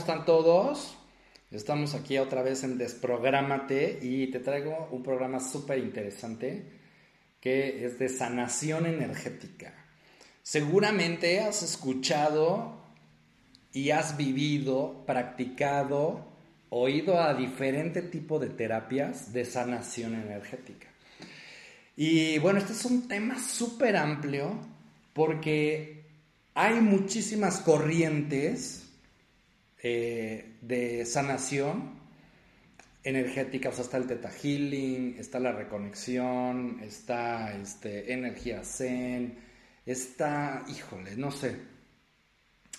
Hola, ¿cómo están todos? Estamos aquí otra vez en Desprográmate y te traigo un programa súper interesante que es de sanación energética. Seguramente has escuchado y has vivido, practicado, oído a diferente tipo de terapias de sanación energética. Y bueno, este es un tema súper amplio porque hay muchísimas corrientes eh, de sanación energética, o sea, está el Teta Healing, está la reconexión, está este, energía Zen, está, híjole, no sé,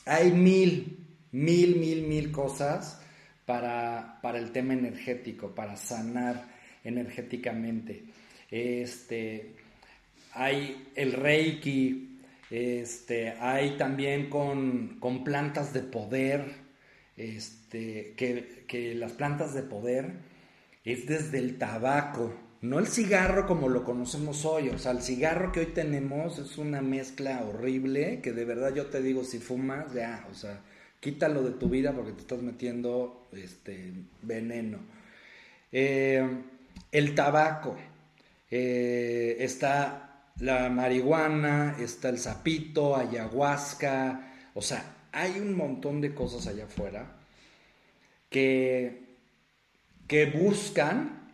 hay mil, mil, mil, mil cosas para, para el tema energético, para sanar energéticamente. Este, hay el Reiki, este, hay también con, con plantas de poder, este, que, las plantas de poder es desde el tabaco, no el cigarro como lo conocemos hoy. O sea, el cigarro que hoy tenemos es una mezcla horrible que de verdad yo te digo, si fumas, ya, o sea, quítalo de tu vida porque te estás metiendo este, veneno. Eh, el tabaco, eh, está la marihuana, está el sapito, ayahuasca, o sea, hay un montón de cosas allá afuera que, que buscan,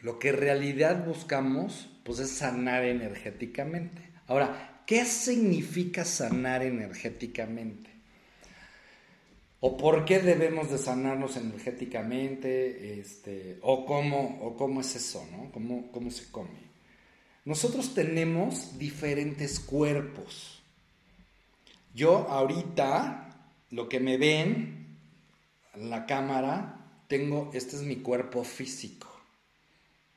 lo que en realidad buscamos, pues es sanar energéticamente. Ahora, ¿qué significa sanar energéticamente? ¿O por qué debemos de sanarnos energéticamente? Este, o, cómo, ¿O cómo es eso? ¿no? ¿Cómo, ¿Cómo se come? Nosotros tenemos diferentes cuerpos. Yo ahorita, lo que me ven en la cámara, tengo, este es mi cuerpo físico,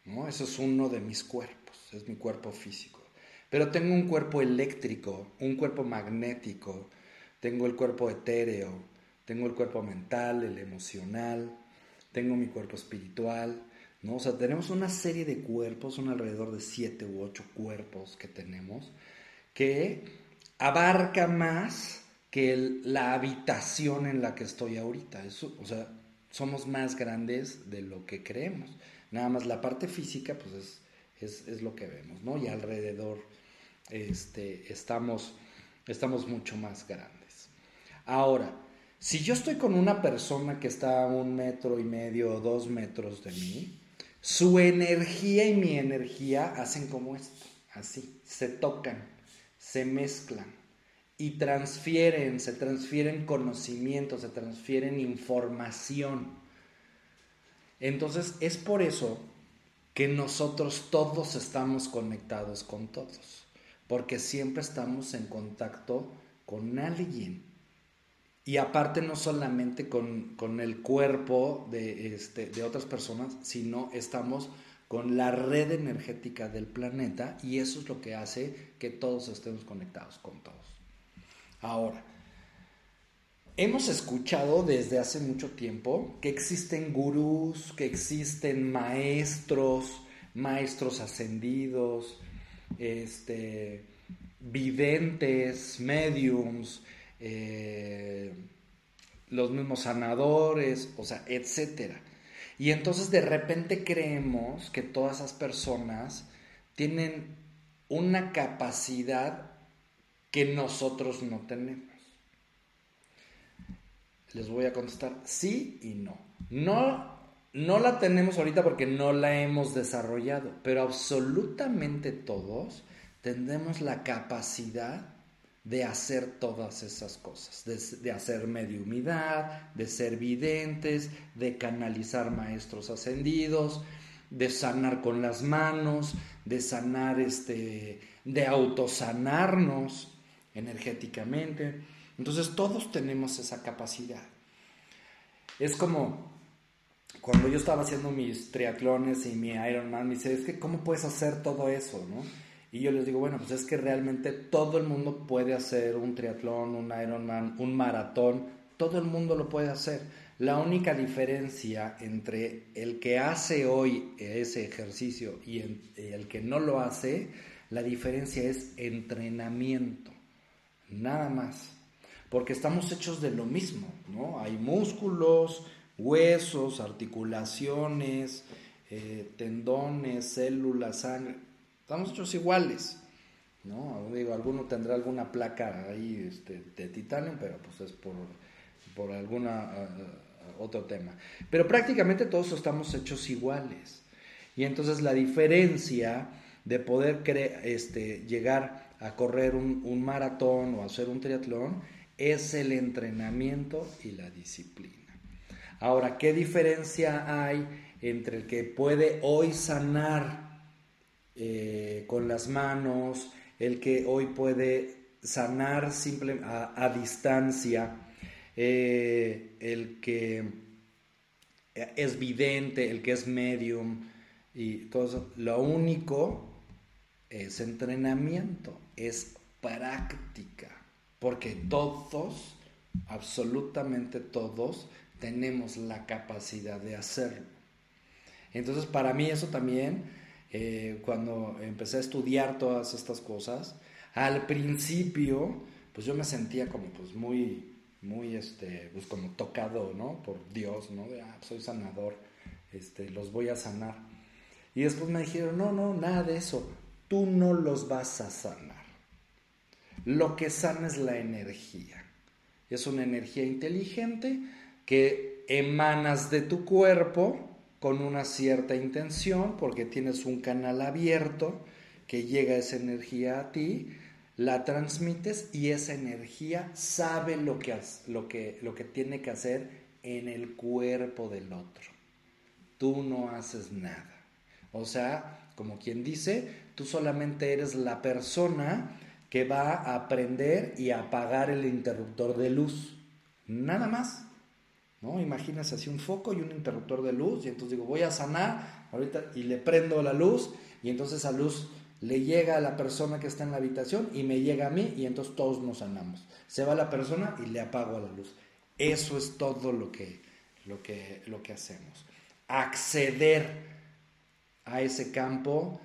¿no? Eso es uno de mis cuerpos, es mi cuerpo físico. Pero tengo un cuerpo eléctrico, un cuerpo magnético, tengo el cuerpo etéreo, tengo el cuerpo mental, el emocional, tengo mi cuerpo espiritual, ¿no? O sea, tenemos una serie de cuerpos, son alrededor de siete u ocho cuerpos que tenemos, que abarca más que la habitación en la que estoy ahorita. Eso, o sea, somos más grandes de lo que creemos. Nada más la parte física, pues es, es, lo que vemos, ¿no? Y alrededor este, estamos, estamos mucho más grandes. Ahora, si yo estoy con una persona que está a un metro y medio o dos metros de mí, su energía y mi energía hacen como esto, así, se tocan se mezclan y transfieren, se transfieren conocimientos, se transfieren información. Entonces es por eso que nosotros todos estamos conectados con todos, porque siempre estamos en contacto con alguien. Y aparte no solamente con, con el cuerpo de, este, de otras personas, sino estamos con la red energética del planeta y eso es lo que hace que todos estemos conectados con todos. Ahora, hemos escuchado desde hace mucho tiempo que existen gurús, que existen maestros, maestros ascendidos, este, videntes, mediums, eh, los mismos sanadores, o sea, etcétera. Y entonces de repente creemos que todas esas personas tienen una capacidad que nosotros no tenemos. Les voy a contestar sí y no. No, no la tenemos ahorita porque no la hemos desarrollado, pero absolutamente todos tenemos la capacidad de hacer todas esas cosas, de, hacer mediumidad, de ser videntes, de canalizar maestros ascendidos, de sanar con las manos, de sanar este, de autosanarnos energéticamente. Entonces todos tenemos esa capacidad. Es como cuando yo estaba haciendo mis triatlones y mi Ironman, me dice, es que ¿cómo puedes hacer todo eso? ¿no? Y yo les digo, bueno, pues es que realmente todo el mundo puede hacer un triatlón, un Ironman, un maratón, todo el mundo lo puede hacer. La única diferencia entre el que hace hoy ese ejercicio y el que no lo hace, la diferencia es entrenamiento, nada más. porque estamos hechos de lo mismo, ¿no? Hay músculos, huesos, articulaciones, eh, tendones, células, sangre, estamos hechos iguales, ¿no? Digo, alguno tendrá alguna placa ahí este, de titanio, pero pues es por, por alguna uh, otro tema. Pero prácticamente todos estamos hechos iguales. Y entonces la diferencia de poder este, llegar a correr un, un maratón o hacer un triatlón es el entrenamiento y la disciplina. Ahora, ¿qué diferencia hay entre el que puede hoy sanar eh, con las manos, el que hoy puede sanar simple, a, distancia, eh, el que es vidente, el que es medium y todo eso? Lo único es entrenamiento, es práctica, porque todos, absolutamente todos, tenemos la capacidad de hacerlo. Entonces, para mí eso también, eh, cuando empecé a estudiar todas estas cosas, al principio, pues yo me sentía como pues muy, muy, este, pues como tocado, ¿no? Por Dios, ¿no? De, ah, soy sanador, este, los voy a sanar. Y después me dijeron, no, no, nada de eso, tú no los vas a sanar. Lo que sana es la energía. Es una energía inteligente que emanas de tu cuerpo con una cierta intención, porque tienes un canal abierto que llega esa energía a ti, la transmites y esa energía sabe lo que, lo que, lo que tiene que hacer en el cuerpo del otro. Tú no haces nada. O sea, como quien dice, tú solamente eres la persona que va a aprender y apagar el interruptor de luz. Nada más. ¿No? Imagínese así un foco y un interruptor de luz y entonces digo, voy a sanar ahorita y le prendo la luz y entonces esa luz le llega a la persona que está en la habitación y me llega a mí y entonces todos nos sanamos. Se va la persona y le apago la luz. Eso es todo lo que, lo que, lo que hacemos. Acceder a ese campo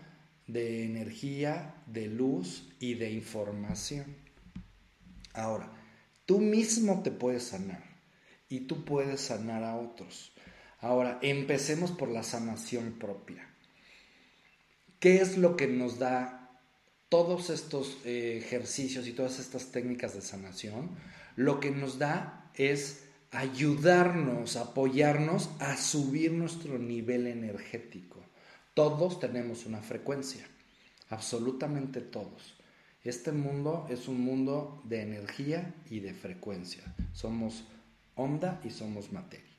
de energía, de luz y de información. Ahora, tú mismo te puedes sanar y tú puedes sanar a otros. Ahora, empecemos por la sanación propia. ¿Qué es lo que nos da todos estos eh, ejercicios y todas estas técnicas de sanación? Lo que nos da es ayudarnos, apoyarnos a subir nuestro nivel energético. Todos tenemos una frecuencia, absolutamente todos. Este mundo es un mundo de energía y de frecuencia. Somos onda y somos materia.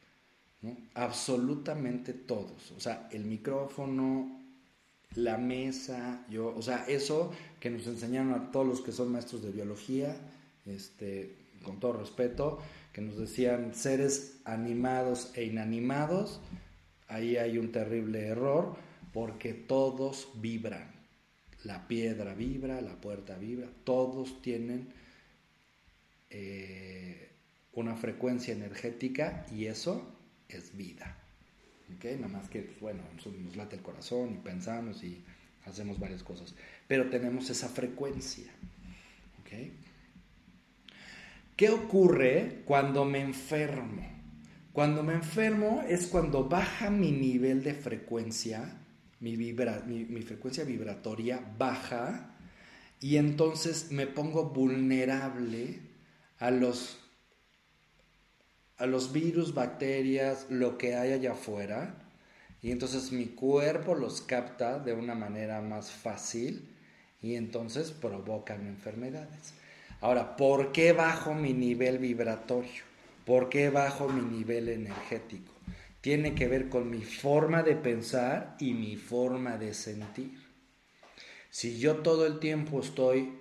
Absolutamente todos. O sea, el micrófono, la mesa, yo, o sea, eso que nos enseñaron a todos los que son maestros de biología, este, con todo respeto, que nos decían seres animados e inanimados, ahí hay un terrible error, porque todos vibran. La piedra vibra, la puerta vibra, todos tienen eh, una frecuencia energética y eso es vida. ¿Ok? Nada más que, pues, bueno, nos late el corazón y pensamos y hacemos varias cosas. Pero tenemos esa frecuencia. ¿Ok? ¿Qué ocurre cuando me enfermo? Cuando me enfermo es cuando baja mi nivel de frecuencia, mi, mi frecuencia vibratoria baja y entonces me pongo vulnerable a los a los virus, bacterias, lo que hay allá afuera, y entonces mi cuerpo los capta de una manera más fácil y entonces provocan enfermedades. Ahora, ¿por qué bajo mi nivel vibratorio? ¿Por qué bajo mi nivel energético? Tiene que ver con mi forma de pensar y mi forma de sentir. Si yo todo el tiempo estoy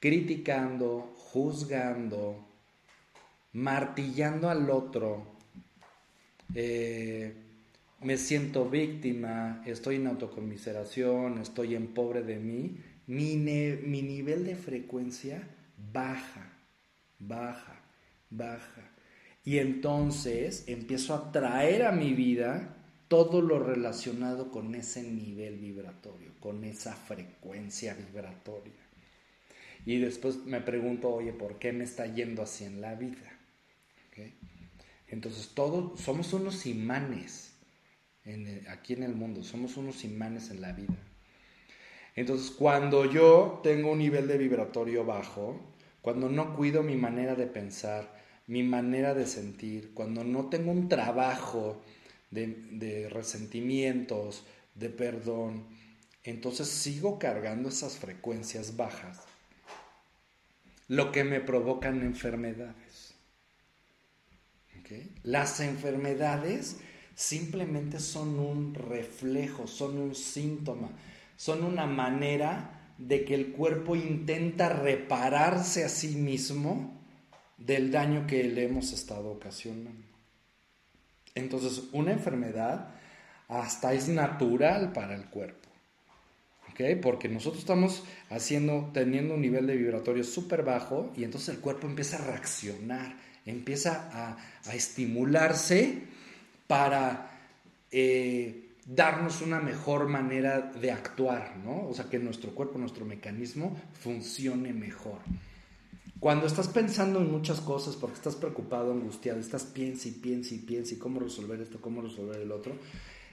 criticando, juzgando, martillando al otro, eh, me siento víctima, estoy en autocomiseración, estoy en pobre de mí, mi, mi nivel de frecuencia baja, baja, baja. Y entonces empiezo a traer a mi vida todo lo relacionado con ese nivel vibratorio, con esa frecuencia vibratoria. y después me pregunto, oye, ¿por qué me está yendo así en la vida? Entonces, todos somos unos imanes aquí en el mundo, somos unos imanes en la vida. Entonces, cuando yo tengo un nivel de vibratorio bajo, cuando no cuido mi manera de pensar, mi manera de sentir, cuando no tengo un trabajo de, resentimientos, de perdón, entonces sigo cargando esas frecuencias bajas, lo que me provocan enfermedades. Las enfermedades simplemente son un reflejo, son un síntoma, son una manera de que el cuerpo intenta repararse a sí mismo del daño que le hemos estado ocasionando. Entonces, una enfermedad hasta es natural para el cuerpo. Porque nosotros estamos haciendo, teniendo un nivel de vibratorio súper bajo y entonces el cuerpo empieza a reaccionar, empieza a, estimularse para eh, darnos una mejor manera de actuar, ¿no? O sea, que nuestro cuerpo, nuestro mecanismo funcione mejor. Cuando estás pensando en muchas cosas porque estás preocupado, angustiado, estás piensa y piensa y piensa y cómo resolver esto, cómo resolver el otro,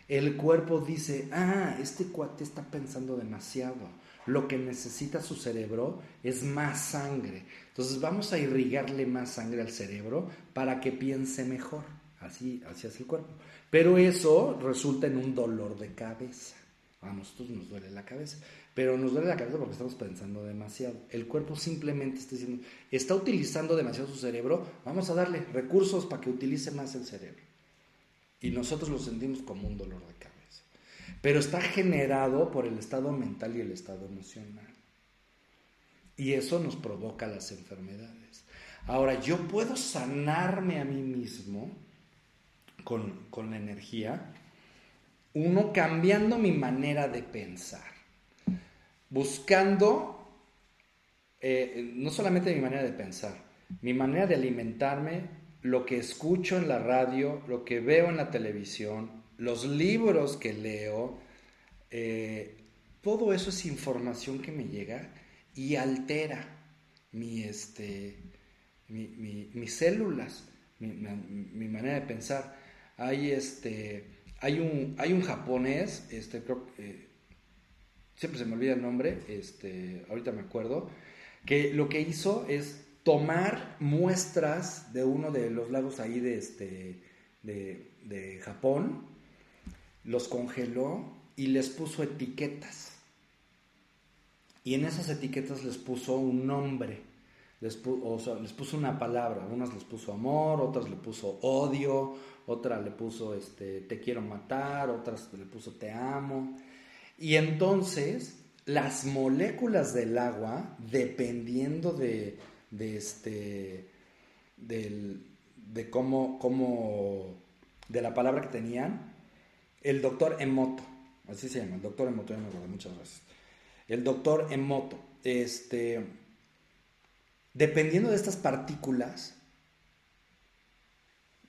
el cuerpo dice, ah, este cuate está pensando demasiado. Lo que necesita su cerebro es más sangre. Entonces vamos a irrigarle más sangre al cerebro para que piense mejor. Así, así el cuerpo. Pero eso resulta en un dolor de cabeza. A nosotros nos duele la cabeza. Pero nos duele la cabeza porque estamos pensando demasiado. El cuerpo simplemente está diciendo, está utilizando demasiado su cerebro, vamos a darle recursos para que utilice más el cerebro. Y nosotros lo sentimos como un dolor de cabeza. Pero está generado por el estado mental y el estado emocional. Y eso nos provoca las enfermedades. Ahora, yo puedo sanarme a mí mismo con, con la energía, uno cambiando mi manera de pensar buscando eh, no solamente mi manera de pensar, mi manera de alimentarme, lo que escucho en la radio, lo que veo en la televisión, los libros que leo, eh, todo eso es información que me llega y altera mi, este, mis células, mi, manera de pensar. Hay, este, hay, un, hay un japonés, este, creo, eh, siempre se me olvida el nombre, este, ahorita me acuerdo, que lo que hizo es tomar muestras de uno de los lagos ahí de, este, de, Japón, los congeló y les puso etiquetas. Y en esas etiquetas les puso un nombre, les, o sea, les puso una palabra, unas les puso amor, otras le puso odio, otra le puso este, te quiero matar, otras le puso te amo. Y entonces las moléculas del agua, dependiendo de, este, de cómo, cómo, de la palabra que tenían, el doctor Emoto, así se llama, el doctor Emoto, ya me acuerdo, muchas gracias. El doctor Emoto, este, dependiendo de estas partículas,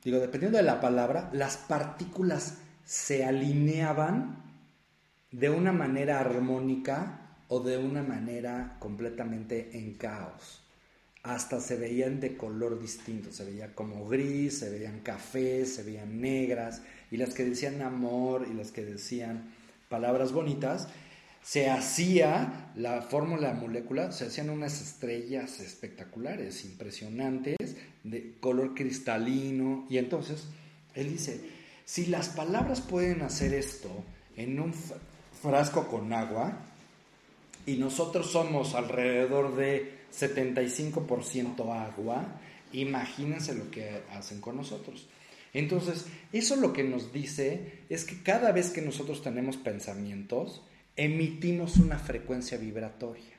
digo, dependiendo de la palabra, las partículas se alineaban de una manera armónica o de una manera completamente en caos. Hasta se veían de color distinto, se veía como gris, se veían cafés, se veían negras, y las que decían amor y las que decían palabras bonitas, se hacía la fórmula molécula, se hacían unas estrellas espectaculares, impresionantes, de color cristalino, y entonces él dice, si las palabras pueden hacer esto en un frasco con agua y nosotros somos alrededor de 75% agua, imagínense lo que hacen con nosotros. Entonces, eso lo que nos dice es que cada vez que nosotros tenemos pensamientos, emitimos una frecuencia vibratoria,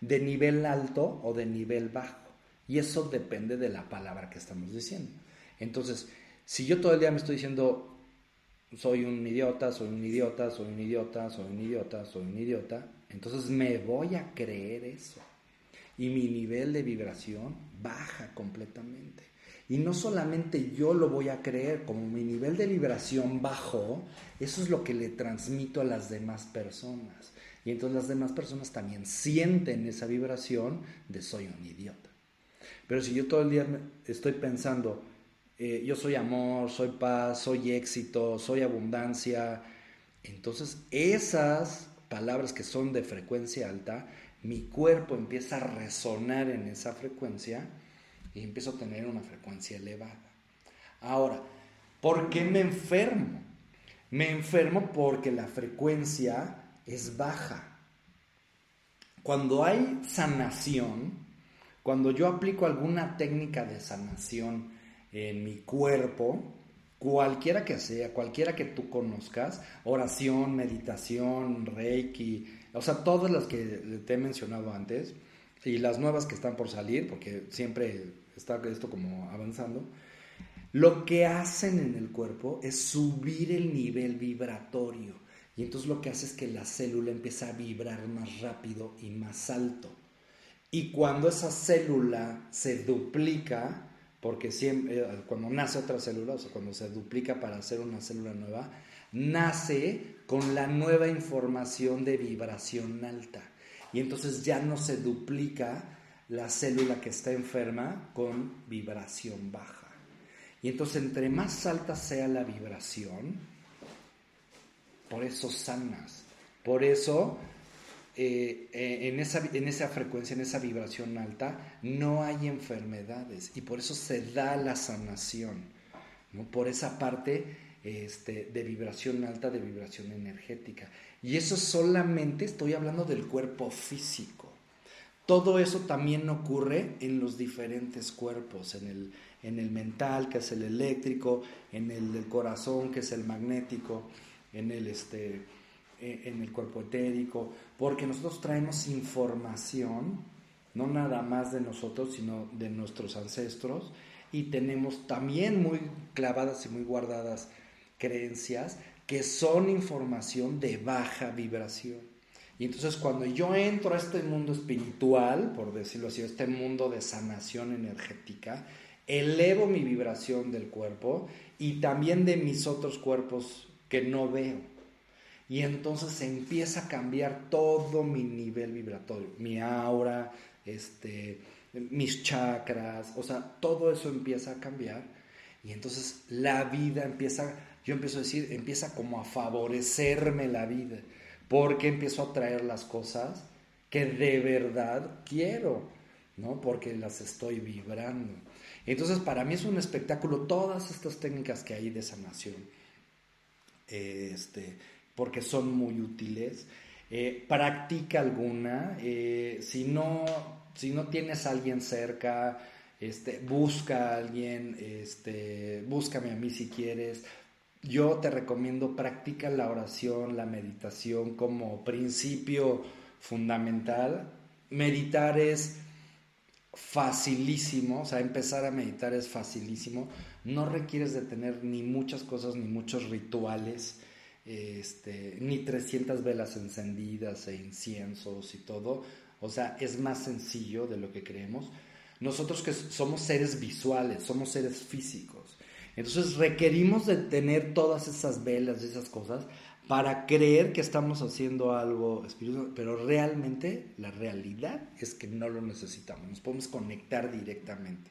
de nivel alto o de nivel bajo. Y eso depende de la palabra que estamos diciendo. Entonces, si yo todo el día me estoy diciendo soy un idiota, soy un idiota, soy un idiota, soy un idiota, soy un idiota, entonces me voy a creer eso. Y mi nivel de vibración baja completamente. Y no solamente yo lo voy a creer, como mi nivel de vibración bajó, eso es lo que le transmito a las demás personas. Y entonces las demás personas también sienten esa vibración de soy un idiota. Pero si yo todo el día estoy pensando, eh, yo soy amor, soy paz, soy éxito, soy abundancia, entonces esas palabras que son de frecuencia alta, mi cuerpo empieza a resonar en esa frecuencia y empiezo a tener una frecuencia elevada. Ahora, ¿por qué me enfermo? Me enfermo porque la frecuencia es baja. Cuando hay sanación, cuando yo aplico alguna técnica de sanación en mi cuerpo, cualquiera que sea, cualquiera que tú conozcas, oración, meditación, reiki, o sea, todas las que te he mencionado antes y las nuevas que están por salir, porque siempre está esto como avanzando, lo que hacen en el cuerpo es subir el nivel vibratorio. Y entonces lo que hace es que la célula empieza a vibrar más rápido y más alto. Y cuando esa célula se duplica, porque siempre, eh, cuando nace otra célula, o sea, cuando se duplica para hacer una célula nueva, nace con la nueva información de vibración alta. Y entonces ya no se duplica la célula que está enferma con vibración baja. Y entonces entre más alta sea la vibración, por eso sanas. Por eso eh, eh, en, esa, en esa frecuencia, en esa vibración alta, no hay enfermedades. Y por eso se da la sanación. ¿no? Por esa parte este, de vibración alta, de vibración energética. Y eso solamente estoy hablando del cuerpo físico. Todo eso también ocurre en los diferentes cuerpos, en el, en el mental, que es el eléctrico, en el del corazón, que es el magnético, en el, este, e, en el cuerpo etérico, porque nosotros traemos información, no nada más de nosotros, sino de nuestros ancestros, y tenemos también muy clavadas y muy guardadas creencias que son información de baja vibración. Y entonces cuando yo entro a este mundo espiritual, por decirlo así, este mundo de sanación energética, elevo mi vibración del cuerpo y también de mis otros cuerpos que no veo. Y entonces empieza a cambiar todo mi nivel vibratorio, mi aura, este, mis chakras, o sea, todo eso empieza a cambiar. Y entonces la vida empieza, yo empiezo a decir, empieza como a favorecerme la vida, porque empiezo a traer las cosas que de verdad quiero, ¿no? Porque las estoy vibrando. Entonces, para mí es un espectáculo todas estas técnicas que hay de sanación, este, porque son muy útiles. Eh, practica alguna, eh, si, no, si no tienes a alguien cerca, este, busca a alguien, este, búscame a mí si quieres. Yo te recomiendo practica la oración, la meditación como principio fundamental. Meditar es facilísimo, o sea, empezar a meditar es facilísimo. No requieres de tener ni muchas cosas, ni muchos rituales, este, ni 300 velas encendidas e inciensos y todo. O sea, es más sencillo de lo que creemos. Nosotros que somos seres visuales, somos seres físicos. Entonces requerimos de tener todas esas velas esas cosas para creer que estamos haciendo algo espiritual, pero realmente la realidad es que no lo necesitamos, nos podemos conectar directamente.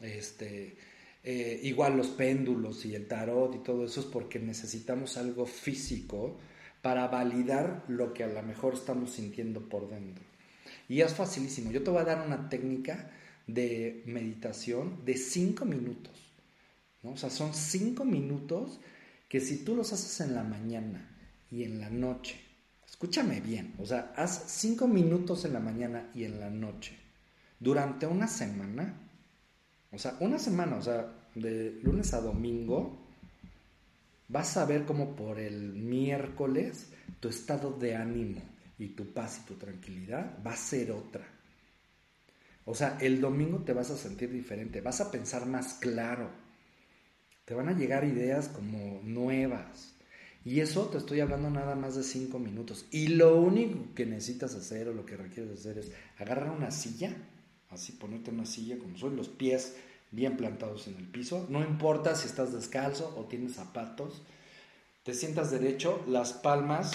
Este, eh, igual los péndulos y el tarot y todo eso es porque necesitamos algo físico para validar lo que a lo mejor estamos sintiendo por dentro. Y es facilísimo. Yo te voy a dar una técnica de meditación de cinco minutos. O sea, son cinco minutos que si tú los haces en la mañana y en la noche, escúchame bien, o sea, haz cinco minutos en la mañana y en la noche, durante una semana, o sea, una semana, o sea, de lunes a domingo, vas a ver como por el miércoles tu estado de ánimo y tu paz y tu tranquilidad va a ser otra. O sea, el domingo te vas a sentir diferente, vas a pensar más claro, te van a llegar ideas como nuevas. Y eso te estoy hablando nada más de cinco minutos. Y lo único que necesitas hacer o lo que requieres hacer es agarrar una silla, así ponerte una silla como son, los pies bien plantados en el piso. No importa si estás descalzo o tienes zapatos. Te sientas derecho, las palmas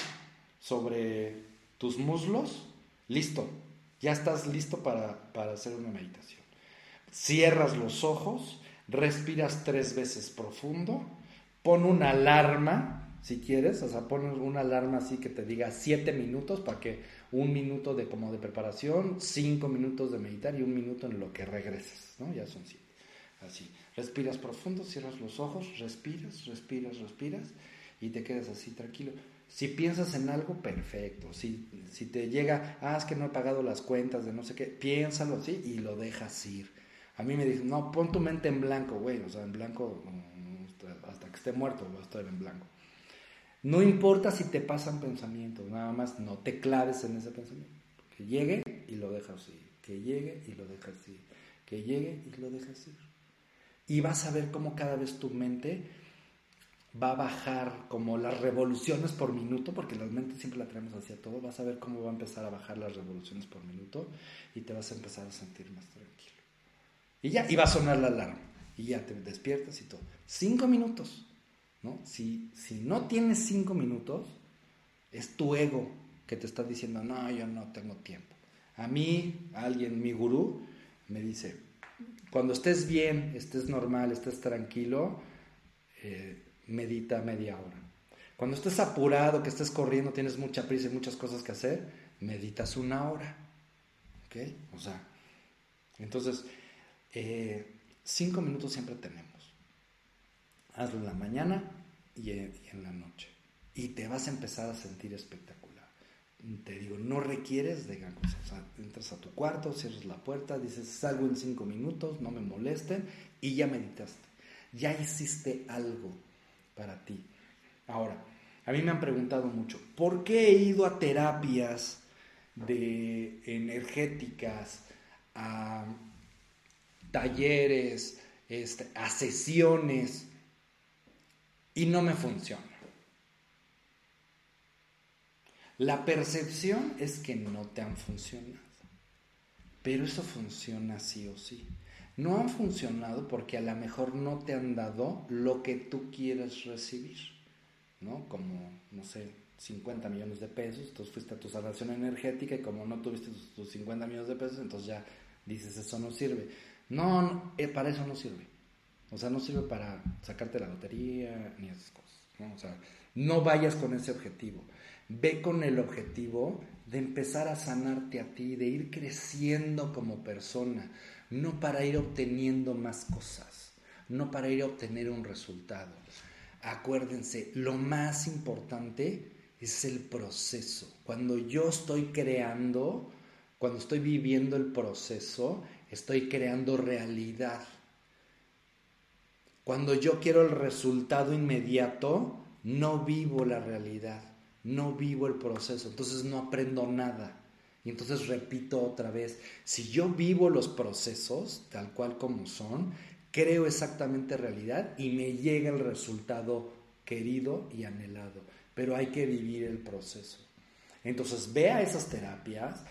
sobre tus muslos, listo, ya estás listo para, para hacer una meditación. Cierras los ojos, respiras tres veces profundo, pon una alarma si quieres, o sea, pon una alarma así que te diga siete minutos para que un minuto de como de preparación, cinco minutos de meditar y un minuto en lo que regreses, ¿no? Ya son siete. Así, respiras profundo, cierras los ojos, respiras, respiras, respiras y te quedas así tranquilo. Si piensas en algo, perfecto. Si, si te llega, ah, es que no he pagado las cuentas de no sé qué, piénsalo así y lo dejas ir. A mí me dicen, no, pon tu mente en blanco, güey, o sea, en blanco mm, hasta que esté muerto va a estar en blanco. No importa si te pasan pensamientos, nada más no te claves en ese pensamiento. Que llegue y lo dejas ir. Que llegue y lo dejas ir. Que llegue y lo dejas ir. Y vas a ver cómo cada vez tu mente va a bajar como las revoluciones por minuto, porque la mente siempre la traemos hacia todo. Vas a ver cómo va a empezar a bajar las revoluciones por minuto y te vas a empezar a sentir más tranquilo. Y ya, y va a sonar la alarma. Y ya te despiertas y todo. Cinco minutos. ¿no? Si, si no tienes cinco minutos, es tu ego que te está diciendo, no, yo no tengo tiempo. A mí, alguien, mi gurú, me dice, cuando estés bien, estés normal, estés tranquilo, eh, medita media hora. Cuando estés apurado, que estés corriendo, tienes mucha prisa y muchas cosas que hacer, meditas una hora. ¿Ok? O sea, entonces, eh, cinco minutos siempre tenemos hazlo en la mañana y en, la noche. Y te vas a empezar a sentir espectacular. Te digo, no requieres de gran entras a tu cuarto, cierras la puerta, dices, salgo en cinco minutos, no me molesten, y ya meditaste. Ya hiciste algo para ti. Ahora, a mí me han preguntado mucho, ¿por qué he ido a terapias de energéticas, talleres, este, a sesiones y no me funciona. La percepción es que no te han funcionado, pero eso funciona sí o sí. No han funcionado porque a lo mejor no te han dado lo que tú quieres recibir, ¿no? Como, no sé, 50 millones de pesos, entonces fuiste a tu salvación energética y como no tuviste tus, 50 millones de pesos, entonces ya dices, eso no sirve. No, eh, para eso no sirve. O sea, no sirve para sacarte la lotería ni esas cosas. ¿no? O sea, no vayas con ese objetivo. Ve con el objetivo de empezar a sanarte a ti, de ir creciendo como persona, no para ir obteniendo más cosas, no para ir a obtener un resultado. Acuérdense, lo más importante es el proceso. Cuando yo estoy creando, cuando estoy viviendo el proceso, estoy creando realidad. Cuando yo quiero el resultado inmediato, no vivo la realidad, no vivo el proceso, entonces no aprendo nada. Y entonces repito otra vez, si yo vivo los procesos tal cual como son, creo exactamente realidad y me llega el resultado querido y anhelado. Pero hay que vivir el proceso. Entonces vea esas terapias,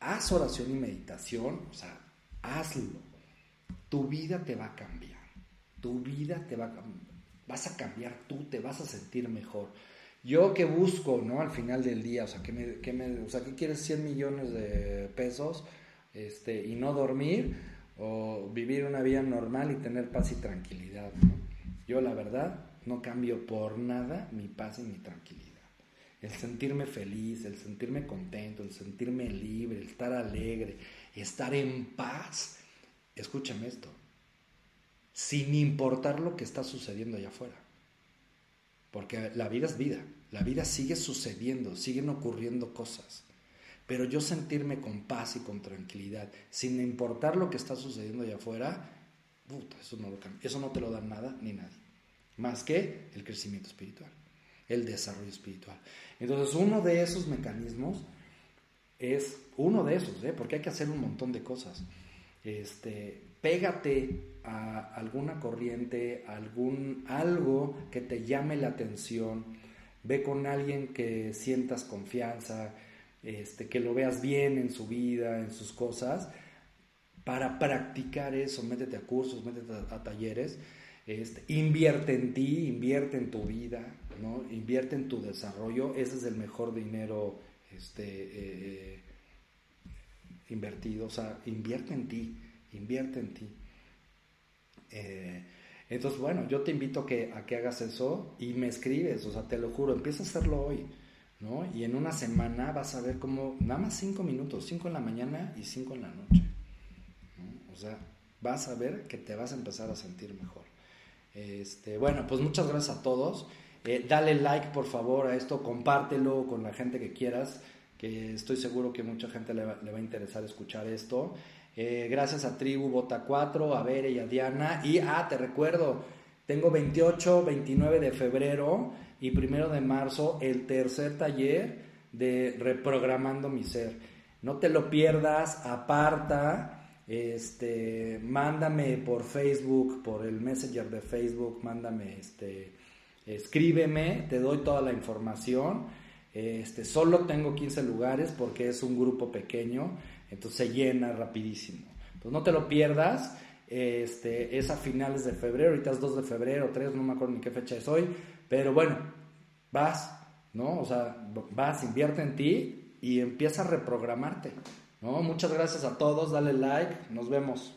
haz oración y meditación, o sea, hazlo. Tu vida te va a cambiar tu vida te va a, vas a cambiar tú, te vas a sentir mejor. Yo que busco, ¿no? Al final del día, o sea, que me, que me, o sea, que quieres 100 millones de pesos este, y no dormir o vivir una vida normal y tener paz y tranquilidad, Yo la verdad no cambio por nada mi paz y mi tranquilidad. El sentirme feliz, el sentirme contento, el sentirme libre, el estar alegre, estar en paz. Escúchame esto, sin importar lo que está sucediendo allá afuera. Porque la vida es vida, la vida sigue sucediendo, siguen ocurriendo cosas. Pero yo sentirme con paz y con tranquilidad, sin importar lo que está sucediendo allá afuera, eso, no lo eso no te lo da nada ni nadie. Más que el crecimiento espiritual, el desarrollo espiritual. Entonces, uno de esos mecanismos es uno de esos, ¿eh? porque hay que hacer un montón de cosas. Este, pégate a alguna corriente, algún algo que te llame la atención, ve con alguien que sientas confianza, este, que lo veas bien en su vida, en sus cosas, para practicar eso, métete a cursos, métete a, talleres, este, invierte en ti, invierte en tu vida, ¿no? invierte en tu desarrollo, ese es el mejor dinero este, eh, invertido, o sea, invierte en ti, invierte en ti. Eh, entonces, bueno, yo te invito a que, a que hagas eso y me escribes, o sea, te lo juro, empieza a hacerlo hoy, ¿no? Y en una semana vas a ver cómo, nada más cinco minutos, cinco en la mañana y cinco en la noche, O sea, vas a ver que te vas a empezar a sentir mejor. Este, bueno, pues muchas gracias a todos. Eh, dale like, por favor, a esto, compártelo con la gente que quieras, que estoy seguro que mucha gente le va, a interesar escuchar esto. Eh, gracias a Tribu Bota 4, a Bere y a Diana. Y, ah, te recuerdo, tengo 28, 29 de febrero y primero de marzo el tercer taller de Reprogramando mi Ser. No te lo pierdas, aparta, este, mándame por Facebook, por el Messenger de Facebook, mándame, este, escríbeme, te doy toda la información. Este, solo tengo 15 lugares porque es un grupo pequeño entonces se llena rapidísimo. Entonces no te lo pierdas. Este, es a finales de febrero, ahorita es 2 de febrero, 3, no me acuerdo ni qué fecha es hoy, pero bueno, vas, ¿no? O sea, vas, invierte en ti y empieza a reprogramarte, ¿no? Muchas gracias a todos, dale like, nos vemos.